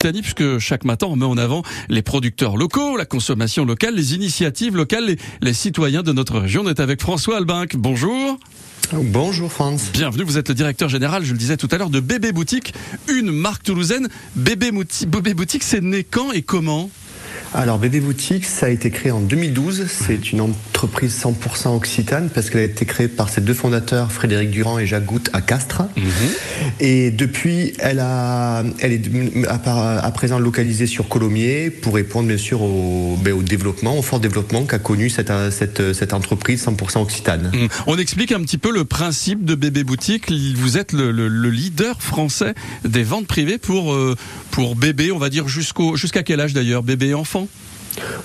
puisque chaque matin on met en avant les producteurs locaux, la consommation locale, les initiatives locales, les, les citoyens de notre région. On est avec François Albinck. Bonjour. Bonjour France. Bienvenue, vous êtes le directeur général, je le disais tout à l'heure, de Bébé Boutique, une marque toulousaine. Bébé, Bébé Boutique, c'est né quand et comment? Alors Bébé Boutique, ça a été créé en 2012. C'est une entreprise 100% occitane parce qu'elle a été créée par ses deux fondateurs, Frédéric Durand et Jacques Goutte à Castres. Mhm. Et depuis, elle, a, elle est à, présent localisée sur Colomiers pour répondre bien sûr au, ben, au développement, au fort développement qu'a connu cette, cette, cette, entreprise 100% occitane. Mhm. On explique un petit peu le principe de Bébé Boutique. Vous êtes le, le, leader français des ventes privées pour, euh, pour bébé, on va dire jusqu'au jusqu'à quel âge d'ailleurs Bébé et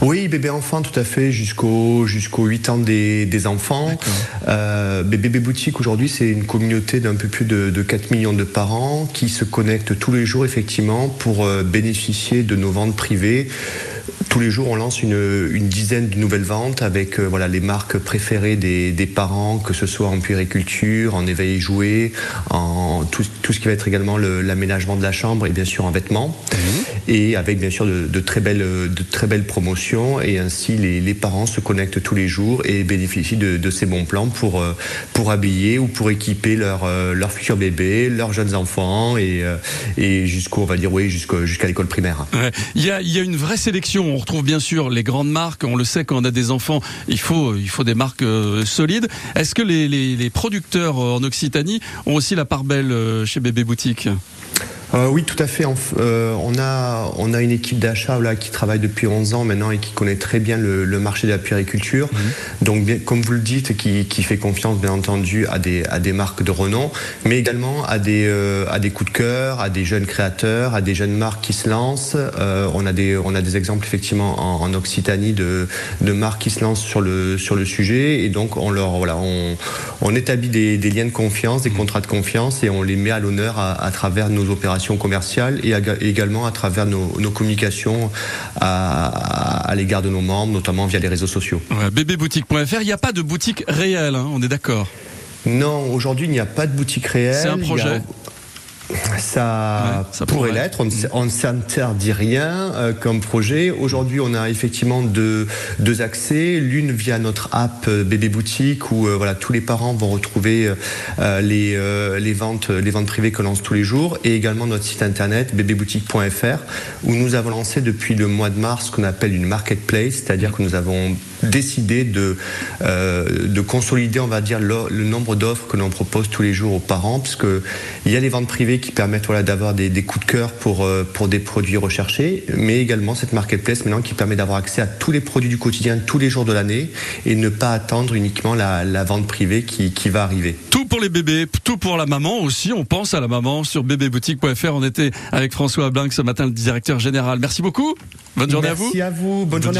oui, bébé enfant, tout à fait, jusqu'au jusqu'aux 8 ans des, enfants. Euh, bébé boutique aujourd'hui, c'est une communauté d'un peu plus de, 4 millions de parents qui se connectent tous les jours effectivement pour euh, bénéficier de nos ventes privées tous les jours, on lance une, dizaine de nouvelles ventes avec euh, voilà, les marques préférées des, parents, que ce soit en puériculture, en éveil et jouet, en tout, ce qui va être également l'aménagement de la chambre et bien sûr en vêtements. Mhm. Et avec bien sûr de, très belles, de très belles promotions. Et ainsi, les, parents se connectent tous les jours et bénéficient de, ces bons plans pour, euh, pour habiller ou pour équiper leur, euh, leur futur bébé, leurs jeunes enfants et, et jusqu'au, on va dire, oui, jusqu'à l'école primaire. Il y, a, y a une vraie sélection on retrouve bien sûr les grandes marques. On le sait quand on a des enfants, il faut des marques euh, solides. Est-ce que les, les, producteurs euh, en Occitanie ont aussi la part belle euh, chez Bébé Boutique? Euh, oui, tout à fait. Euh, on, a, on a une équipe d'achat là, qui travaille depuis 11 ans maintenant et qui connaît très bien le, marché de la puériculture. Mhm. Donc, bien, comme vous le dites, qui, qui, fait confiance, bien entendu, à des, à des marques de renom, mais également à des, euh, à des coups de cœur, à des jeunes créateurs, à des jeunes marques qui se lancent. on, a des, on a des exemples, effectivement, en, Occitanie de, de marques qui se lancent sur le, sur le sujet. Et donc, on, leur, voilà, on, on établit des, des liens de confiance, des mhm. contrats de confiance et on les met à l'honneur à, à travers nos opérations commerciale et également à travers nos, communications à, l'égard de nos membres, notamment via les réseaux sociaux. bébéboutique.fr, il n'y a pas de boutique réelle, hein, on est d'accord? Non, aujourd'hui il n'y a pas de boutique réelle. C'est un projet ça, pourrait, l'être. On ne s'interdit rien euh, comme projet. Aujourd'hui, on a effectivement deux, deux accès. L'une via notre app euh, Bébé Boutique où euh, voilà tous les parents vont retrouver les, les ventes les ventes privées que lance tous les jours et également notre site internet bébéboutique.fr où nous avons lancé depuis le mois de mars ce qu'on appelle une marketplace, c'est-à-dire que nous avons décidé de de consolider, on va dire, le, le nombre d'offres que l'on propose tous les jours aux parents, parce que il y a les ventes privées qui permettent voilà, d'avoir des, coups de cœur pour, euh, pour des produits recherchés, mais également cette marketplace maintenant qui permet d'avoir accès à tous les produits du quotidien tous les jours de l'année et ne pas attendre uniquement la, vente privée qui, qui va arriver. Tout pour les bébés, tout pour la maman aussi. On pense à la maman sur bébéboutique.fr. On était avec François Blanc ce matin, le directeur général. Merci beaucoup. Bonne journée à vous. Merci à vous. Bonne journée.